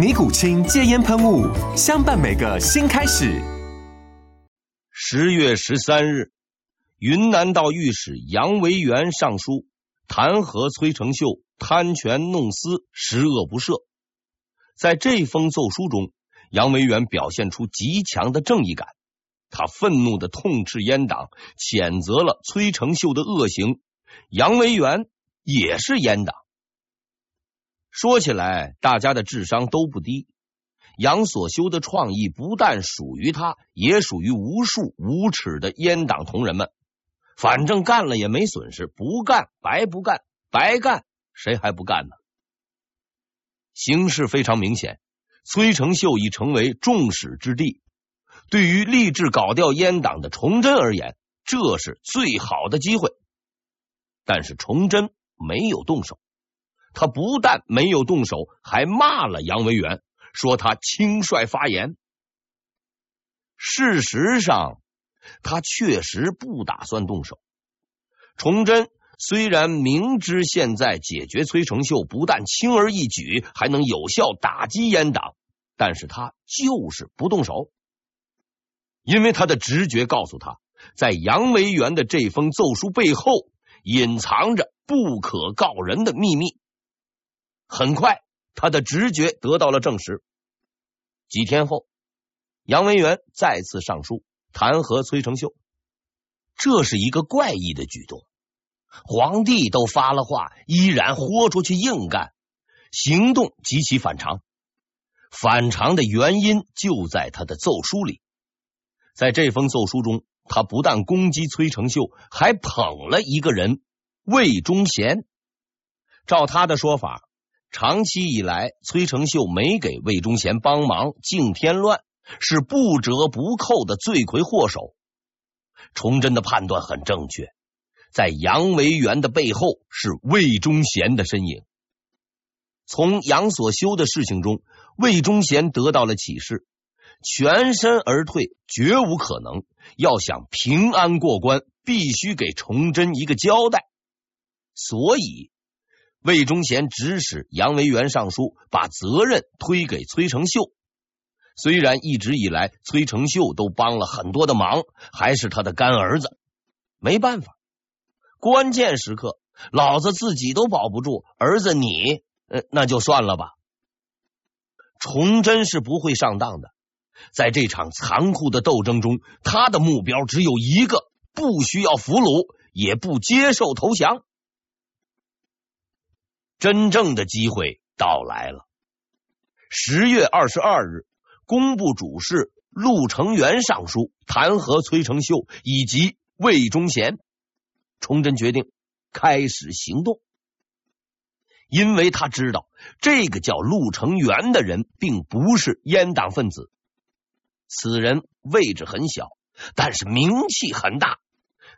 尼古清戒烟喷雾，相伴每个新开始。十月十三日，云南道御史杨维元上书弹劾崔成秀贪权弄私、十恶不赦。在这封奏书中，杨维元表现出极强的正义感，他愤怒的痛斥阉党，谴责了崔成秀的恶行。杨维元也是阉党。说起来，大家的智商都不低。杨所修的创意不但属于他，也属于无数无耻的阉党同仁们。反正干了也没损失，不干白不干，白干谁还不干呢？形势非常明显，崔成秀已成为众矢之的。对于立志搞掉阉党的崇祯而言，这是最好的机会。但是崇祯没有动手。他不但没有动手，还骂了杨维元，说他轻率发言。事实上，他确实不打算动手。崇祯虽然明知现在解决崔成秀不但轻而易举，还能有效打击阉党，但是他就是不动手，因为他的直觉告诉他，在杨维元的这封奏书背后隐藏着不可告人的秘密。很快，他的直觉得到了证实。几天后，杨文元再次上书弹劾崔成秀，这是一个怪异的举动。皇帝都发了话，依然豁出去硬干，行动极其反常。反常的原因就在他的奏书里。在这封奏书中，他不但攻击崔成秀，还捧了一个人魏忠贤。照他的说法。长期以来，崔成秀没给魏忠贤帮忙，净添乱，是不折不扣的罪魁祸首。崇祯的判断很正确，在杨维元的背后是魏忠贤的身影。从杨所修的事情中，魏忠贤得到了启示，全身而退绝无可能。要想平安过关，必须给崇祯一个交代。所以。魏忠贤指使杨维元上书，把责任推给崔成秀。虽然一直以来崔成秀都帮了很多的忙，还是他的干儿子。没办法，关键时刻老子自己都保不住，儿子你，呃，那就算了吧。崇祯是不会上当的，在这场残酷的斗争中，他的目标只有一个：不需要俘虏，也不接受投降。真正的机会到来了。十月二十二日，工部主事陆承元上书弹劾崔成秀以及魏忠贤。崇祯决定开始行动，因为他知道这个叫陆承元的人并不是阉党分子。此人位置很小，但是名气很大。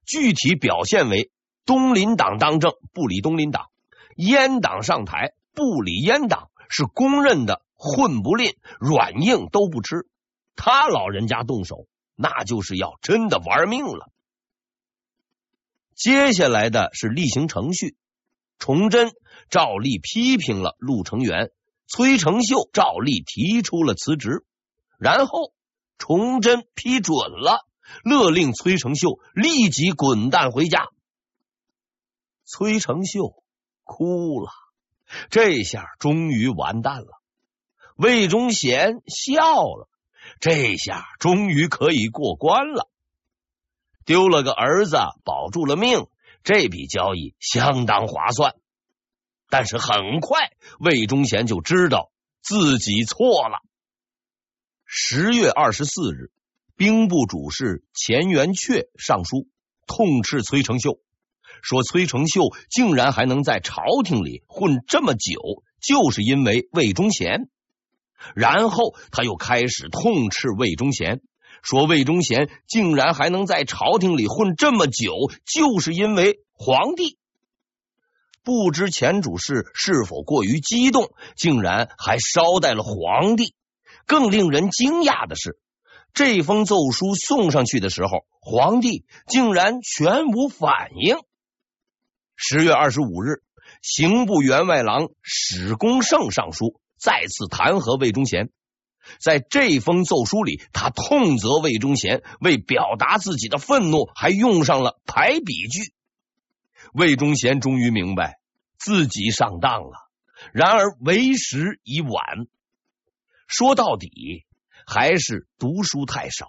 具体表现为：东林党当政，不理东林党。阉党上台不理阉党，是公认的混不吝，软硬都不吃。他老人家动手，那就是要真的玩命了。接下来的是例行程序，崇祯照例批评了陆承元，崔成秀照例提出了辞职，然后崇祯批准了，勒令崔成秀立即滚蛋回家。崔成秀。哭了，这下终于完蛋了。魏忠贤笑了，这下终于可以过关了。丢了个儿子，保住了命，这笔交易相当划算。但是很快，魏忠贤就知道自己错了。十月二十四日，兵部主事钱元阙上书痛斥崔成秀，说崔成秀竟然还能在朝廷里混这么久，就是因为魏忠贤。然后他又开始痛斥魏忠贤，说魏忠贤竟然还能在朝廷里混这么久，就是因为皇帝。不知钱主事是否过于激动，竟然还捎带了皇帝。更令人惊讶的是，这封奏书送上去的时候，皇帝竟然全无反应。十月二十五日，刑部员外郎史公胜上书，再次弹劾魏忠贤。在这封奏书里，他痛责魏忠贤，为表达自己的愤怒，还用上了排比句。魏忠贤终于明白自己上当了，然而为时已晚。说到底，还是读书太少。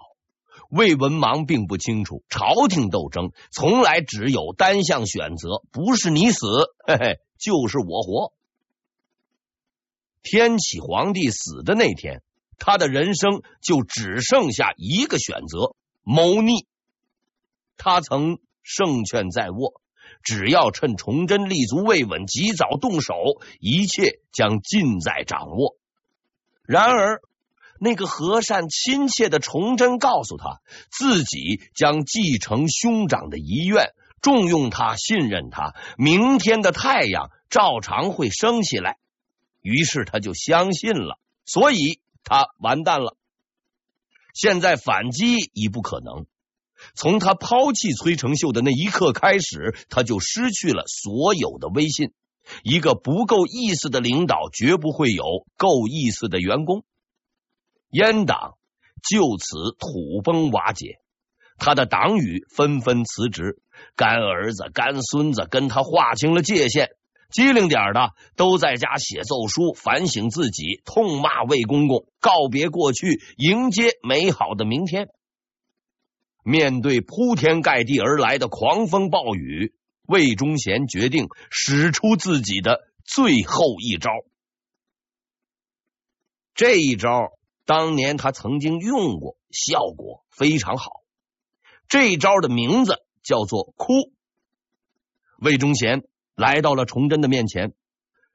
魏文王并不清楚，朝廷斗争从来只有单向选择，不是你死，嘿嘿，就是我活。天启皇帝死的那天，他的人生就只剩下一个选择：谋逆。他曾胜券在握。只要趁崇祯立足未稳，及早动手，一切将尽在掌握。然而，那个和善亲切的崇祯告诉他，自己将继承兄长的遗愿，重用他，信任他，明天的太阳照常会升起来。于是他就相信了，所以他完蛋了。现在反击已不可能。从他抛弃崔成秀的那一刻开始，他就失去了所有的威信。一个不够意思的领导，绝不会有够意思的员工。阉党就此土崩瓦解，他的党羽纷纷辞职，干儿子、干孙子跟他划清了界限。机灵点的都在家写奏书，反省自己，痛骂魏公公，告别过去，迎接美好的明天。面对铺天盖地而来的狂风暴雨，魏忠贤决定使出自己的最后一招。这一招当年他曾经用过，效果非常好。这招的名字叫做“哭”。魏忠贤来到了崇祯的面前，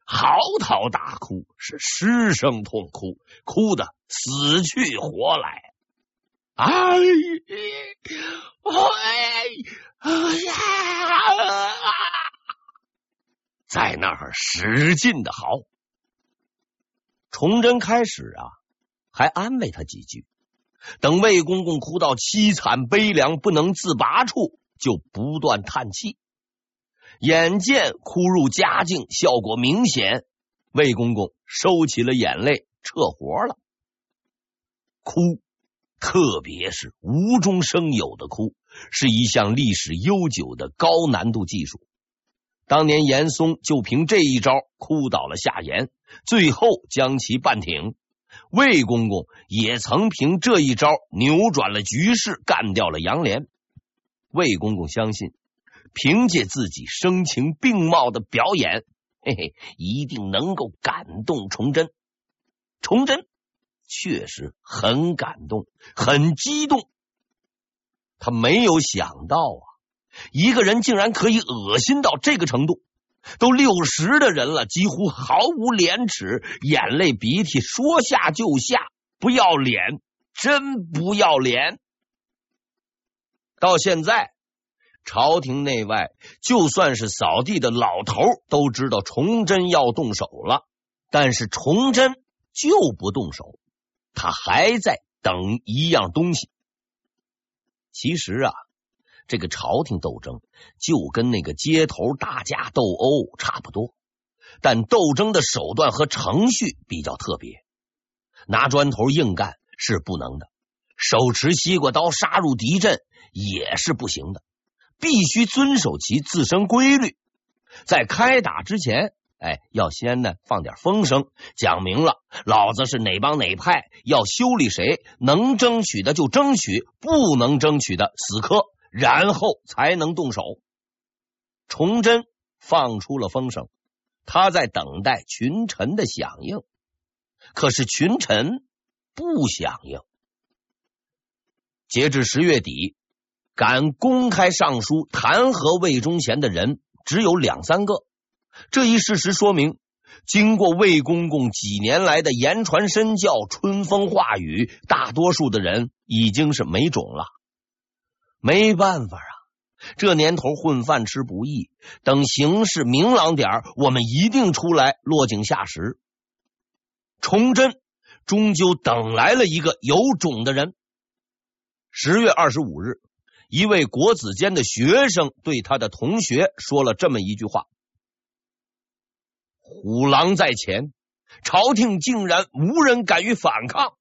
嚎啕大哭，是失声痛哭，哭的死去活来。哎，哎呀！在那儿使劲的嚎。崇祯开始啊，还安慰他几句。等魏公公哭到凄惨悲凉、不能自拔处，就不断叹气。眼见哭入佳境，效果明显，魏公公收起了眼泪，撤活了。哭。特别是无中生有的哭，是一项历史悠久的高难度技术。当年严嵩就凭这一招哭倒了夏言，最后将其半挺。魏公公也曾凭这一招扭转了局势，干掉了杨连。魏公公相信，凭借自己声情并茂的表演，嘿嘿，一定能够感动崇祯。崇祯。确实很感动，很激动。他没有想到啊，一个人竟然可以恶心到这个程度。都六十的人了，几乎毫无廉耻，眼泪鼻涕说下就下，不要脸，真不要脸。到现在，朝廷内外，就算是扫地的老头都知道崇祯要动手了，但是崇祯就不动手。他还在等一样东西。其实啊，这个朝廷斗争就跟那个街头打架斗殴差不多，但斗争的手段和程序比较特别。拿砖头硬干是不能的，手持西瓜刀杀入敌阵也是不行的，必须遵守其自身规律。在开打之前。哎，要先呢放点风声，讲明了老子是哪帮哪派，要修理谁，能争取的就争取，不能争取的死磕，然后才能动手。崇祯放出了风声，他在等待群臣的响应，可是群臣不响应。截至十月底，敢公开上书弹劾魏忠贤的人只有两三个。这一事实说明，经过魏公公几年来的言传身教、春风化雨，大多数的人已经是没种了。没办法啊，这年头混饭吃不易。等形势明朗点儿，我们一定出来落井下石。崇祯终究等来了一个有种的人。十月二十五日，一位国子监的学生对他的同学说了这么一句话。虎狼在前，朝廷竟然无人敢于反抗。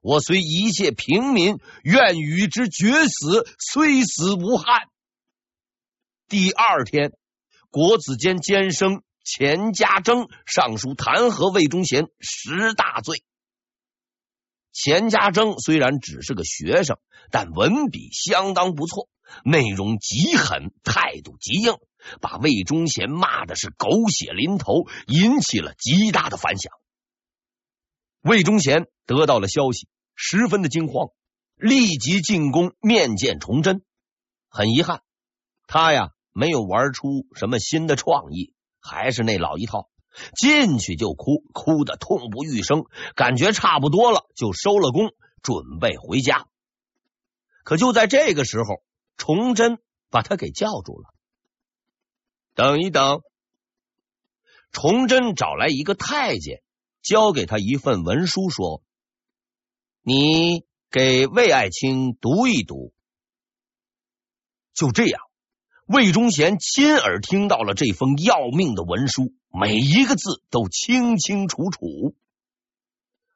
我虽一切平民，愿与之决死，虽死无憾。第二天，国子监监生钱家征上书弹劾魏忠贤十大罪。钱家征虽然只是个学生，但文笔相当不错，内容极狠，态度极硬。把魏忠贤骂的是狗血淋头，引起了极大的反响。魏忠贤得到了消息，十分的惊慌，立即进宫面见崇祯。很遗憾，他呀没有玩出什么新的创意，还是那老一套，进去就哭，哭的痛不欲生，感觉差不多了，就收了工，准备回家。可就在这个时候，崇祯把他给叫住了。等一等，崇祯找来一个太监，交给他一份文书，说：“你给魏爱卿读一读。”就这样，魏忠贤亲耳听到了这封要命的文书，每一个字都清清楚楚。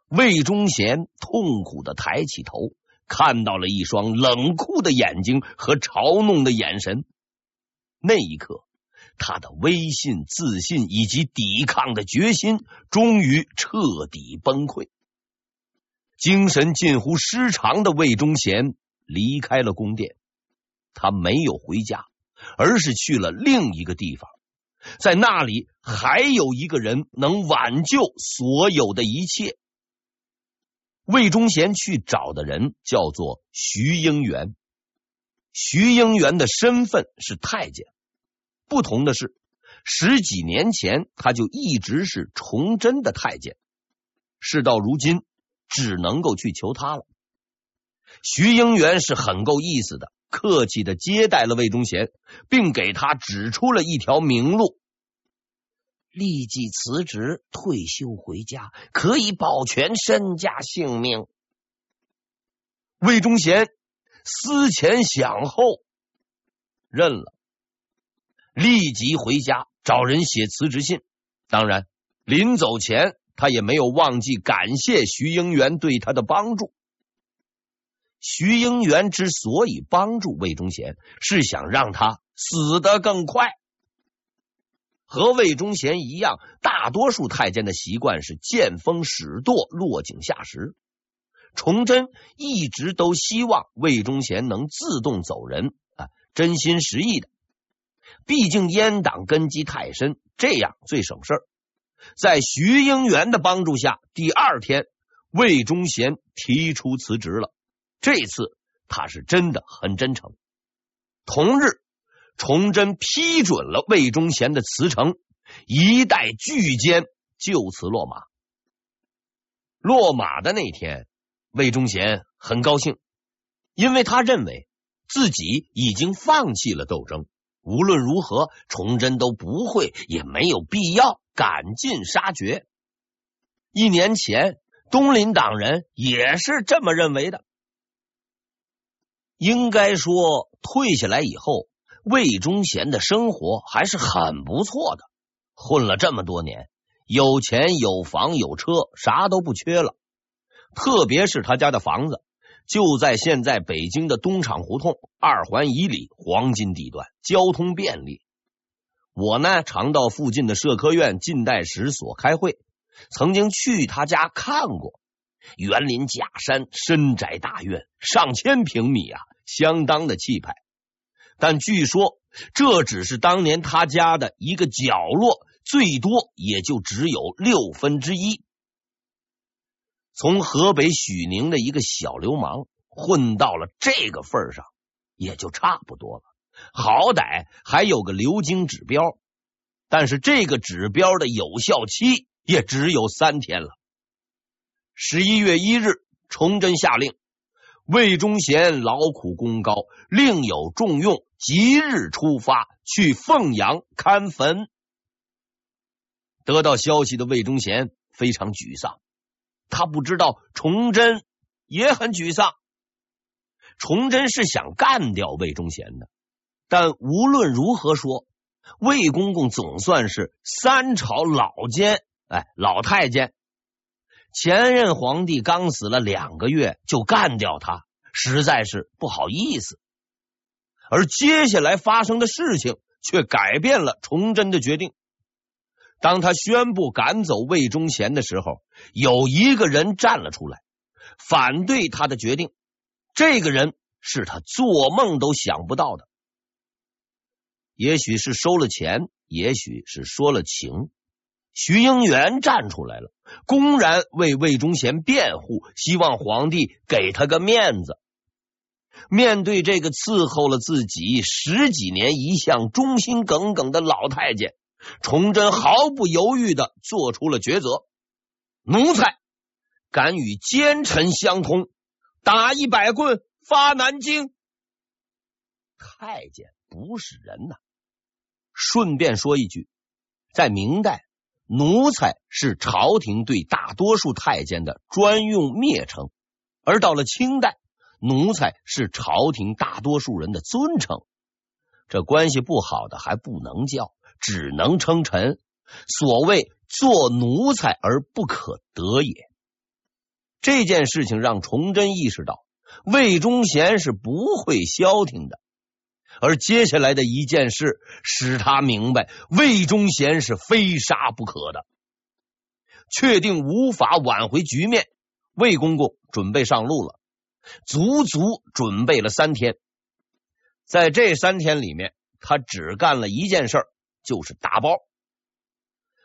魏忠贤痛苦的抬起头，看到了一双冷酷的眼睛和嘲弄的眼神。那一刻。他的威信、自信以及抵抗的决心，终于彻底崩溃。精神近乎失常的魏忠贤离开了宫殿，他没有回家，而是去了另一个地方，在那里还有一个人能挽救所有的一切。魏忠贤去找的人叫做徐英元，徐英元的身份是太监。不同的是，十几年前他就一直是崇祯的太监，事到如今只能够去求他了。徐英元是很够意思的，客气的接待了魏忠贤，并给他指出了一条明路：立即辞职退休回家，可以保全身家性命。魏忠贤思前想后，认了。立即回家找人写辞职信。当然，临走前他也没有忘记感谢徐英元对他的帮助。徐英元之所以帮助魏忠贤，是想让他死得更快。和魏忠贤一样，大多数太监的习惯是见风使舵，落井下石。崇祯一直都希望魏忠贤能自动走人啊，真心实意的。毕竟阉党根基太深，这样最省事儿。在徐英元的帮助下，第二天魏忠贤提出辞职了。这次他是真的很真诚。同日，崇祯批准了魏忠贤的辞呈，一代巨奸就此落马。落马的那天，魏忠贤很高兴，因为他认为自己已经放弃了斗争。无论如何，崇祯都不会，也没有必要赶尽杀绝。一年前，东林党人也是这么认为的。应该说，退下来以后，魏忠贤的生活还是很不错的。混了这么多年，有钱有房有车，啥都不缺了。特别是他家的房子。就在现在北京的东厂胡同二环以里，黄金地段，交通便利。我呢，常到附近的社科院近代史所开会，曾经去他家看过。园林假山，深宅大院，上千平米啊，相当的气派。但据说这只是当年他家的一个角落，最多也就只有六分之一。从河北许宁的一个小流氓混到了这个份上，也就差不多了。好歹还有个流经指标，但是这个指标的有效期也只有三天了。十一月一日，崇祯下令，魏忠贤劳苦功高，另有重用，即日出发去凤阳看坟。得到消息的魏忠贤非常沮丧，他不知道崇祯也很沮丧。崇祯是想干掉魏忠贤的，但无论如何说，魏公公总算是三朝老奸，哎，老太监。前任皇帝刚死了两个月就干掉他，实在是不好意思。而接下来发生的事情却改变了崇祯的决定。当他宣布赶走魏忠贤的时候，有一个人站了出来，反对他的决定。这个人是他做梦都想不到的。也许是收了钱，也许是说了情。徐英元站出来了，公然为魏忠贤辩护，希望皇帝给他个面子。面对这个伺候了自己十几年、一向忠心耿耿的老太监，崇祯毫不犹豫的做出了抉择：奴才敢与奸臣相通，打一百棍发南京。太监不是人呐！顺便说一句，在明代。奴才是朝廷对大多数太监的专用蔑称，而到了清代，奴才是朝廷大多数人的尊称。这关系不好的还不能叫，只能称臣。所谓做奴才而不可得也。这件事情让崇祯意识到，魏忠贤是不会消停的。而接下来的一件事使他明白，魏忠贤是非杀不可的。确定无法挽回局面，魏公公准备上路了，足足准备了三天。在这三天里面，他只干了一件事，就是打包。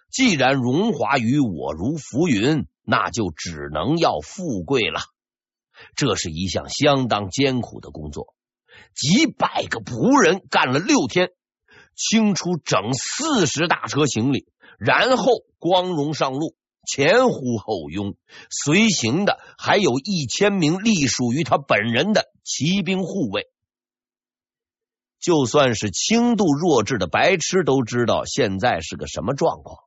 既然荣华与我如浮云，那就只能要富贵了。这是一项相当艰苦的工作。几百个仆人干了六天，清出整四十大车行李，然后光荣上路，前呼后拥，随行的还有一千名隶属于他本人的骑兵护卫。就算是轻度弱智的白痴都知道现在是个什么状况。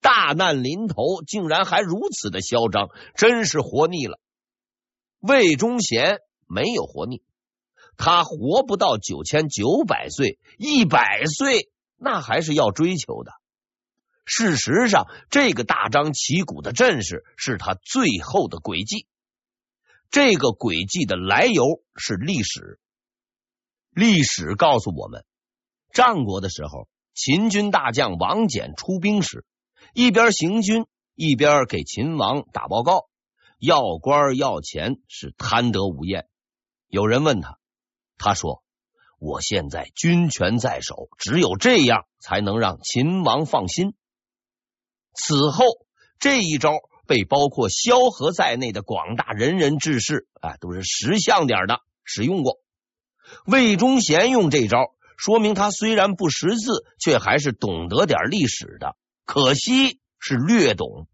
大难临头，竟然还如此的嚣张，真是活腻了。魏忠贤没有活腻。他活不到九千九百岁，一百岁那还是要追求的。事实上，这个大张旗鼓的阵势是他最后的诡计。这个诡计的来由是历史。历史告诉我们，战国的时候，秦军大将王翦出兵时，一边行军，一边给秦王打报告，要官要钱，是贪得无厌。有人问他。他说：“我现在军权在手，只有这样才能让秦王放心。”此后，这一招被包括萧何在内的广大仁人志士，哎，都是识相点的使用过。魏忠贤用这招，说明他虽然不识字，却还是懂得点历史的。可惜是略懂。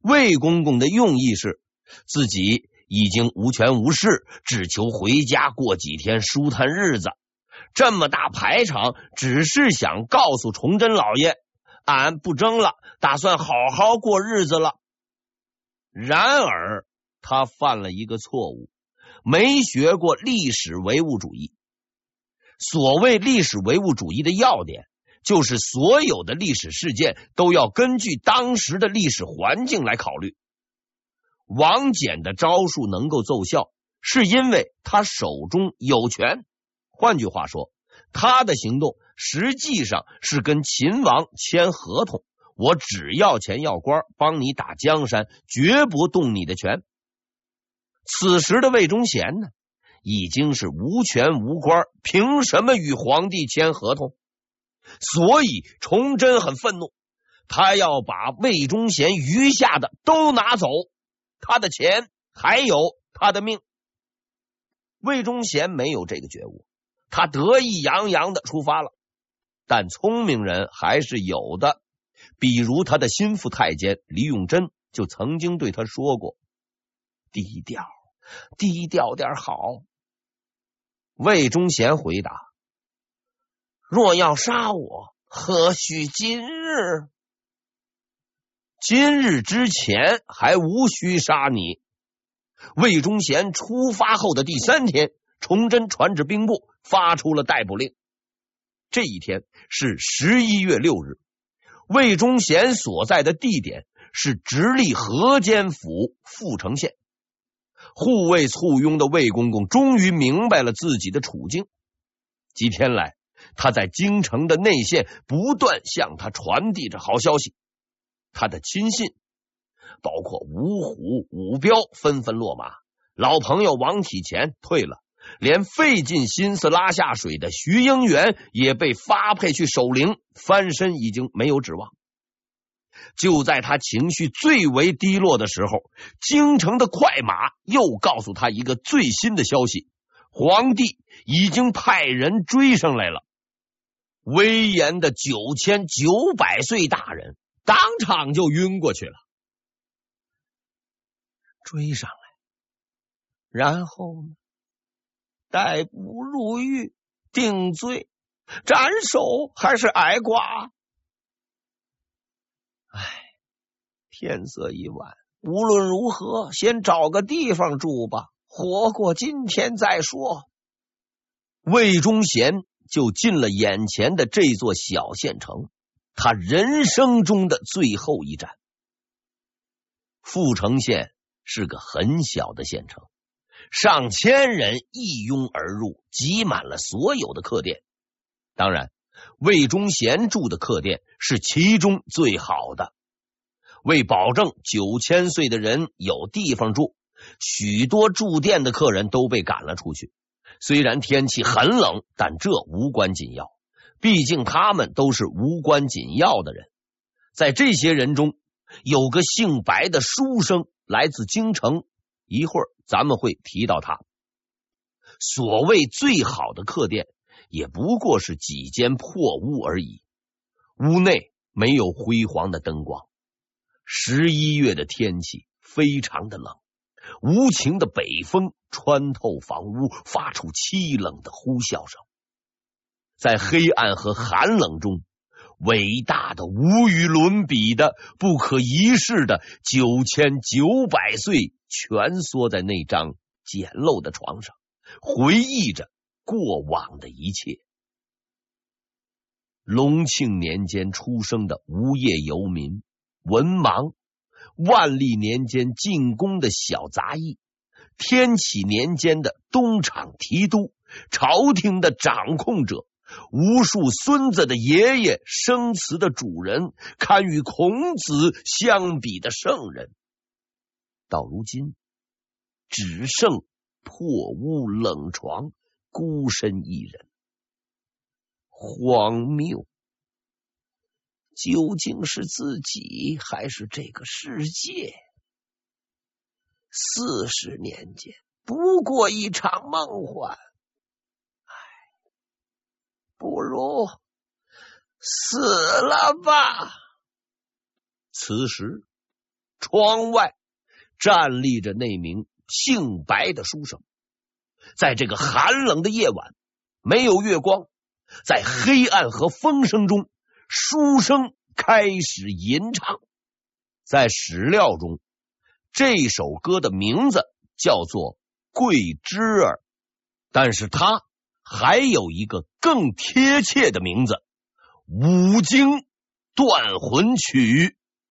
魏公公的用意是自己。已经无权无势，只求回家过几天舒坦日子。这么大排场，只是想告诉崇祯老爷，俺不争了，打算好好过日子了。然而，他犯了一个错误，没学过历史唯物主义。所谓历史唯物主义的要点，就是所有的历史事件都要根据当时的历史环境来考虑。王翦的招数能够奏效，是因为他手中有权。换句话说，他的行动实际上是跟秦王签合同，我只要钱要官，帮你打江山，绝不动你的权。此时的魏忠贤呢，已经是无权无官，凭什么与皇帝签合同？所以崇祯很愤怒，他要把魏忠贤余下的都拿走，他的钱还有他的命。魏忠贤没有这个觉悟，他得意洋洋的出发了。但聪明人还是有的，比如他的心腹太监李永贞就曾经对他说过：“低调，低调点好。”魏忠贤回答：“若要杀我，何须今日？今日之前还无需杀你。”魏忠贤出发后的第三天，崇祯传旨兵部发出了逮捕令。这一天是十一月六日，魏忠贤所在的地点是直隶河间府阜城县。护卫簇拥的魏公公终于明白了自己的处境。几天来，他在京城的内线不断向他传递着好消息。他的亲信，包括五虎、五彪，纷纷落马；老朋友王体干退了，连费尽心思拉下水的徐英元也被发配去守陵，翻身已经没有指望。就在他情绪最为低落的时候，京城的快马又告诉他一个最新的消息：皇帝已经派人追上来了。威严的九千九百岁大人当场就晕过去了。追上来，然后呢？逮捕、入狱、定罪、斩首，还是挨剐？唉，天色已晚，无论如何，先找个地方住吧，活过今天再说。魏忠贤就进了眼前的这座小县城，他人生中的最后一站。阜城县是个很小的县城，上千人一拥而入，挤满了所有的客店。当然。魏忠贤住的客店是其中最好的，为保证九千岁的人有地方住，许多住店的客人都被赶了出去。虽然天气很冷，但这无关紧要，毕竟他们都是无关紧要的人。在这些人中，有个姓白的书生来自京城，一会儿咱们会提到他。所谓最好的客店。也不过是几间破屋而已，屋内没有辉煌的灯光。十一月的天气非常的冷，无情的北风穿透房屋，发出凄冷的呼啸声。在黑暗和寒冷中，伟大的、无与伦比的、不可一世的九千九百岁，蜷缩在那张简陋的床上，回忆着。过往的一切。隆庆年间出生的无业游民、文盲；万历年间进宫的小杂役；天启年间的东厂提督；朝廷的掌控者；无数孙子的爷爷；生祠的主人；堪与孔子相比的圣人。到如今，只剩破屋冷床。孤身一人，荒谬！究竟是自己还是这个世界？四十年间不过一场梦幻，唉，不如死了吧。此时，窗外站立着那名姓白的书生。在这个寒冷的夜晚，没有月光，在黑暗和风声中，书生开始吟唱。在史料中，这首歌的名字叫做《桂枝儿》，但是它还有一个更贴切的名字——《五经断魂曲》。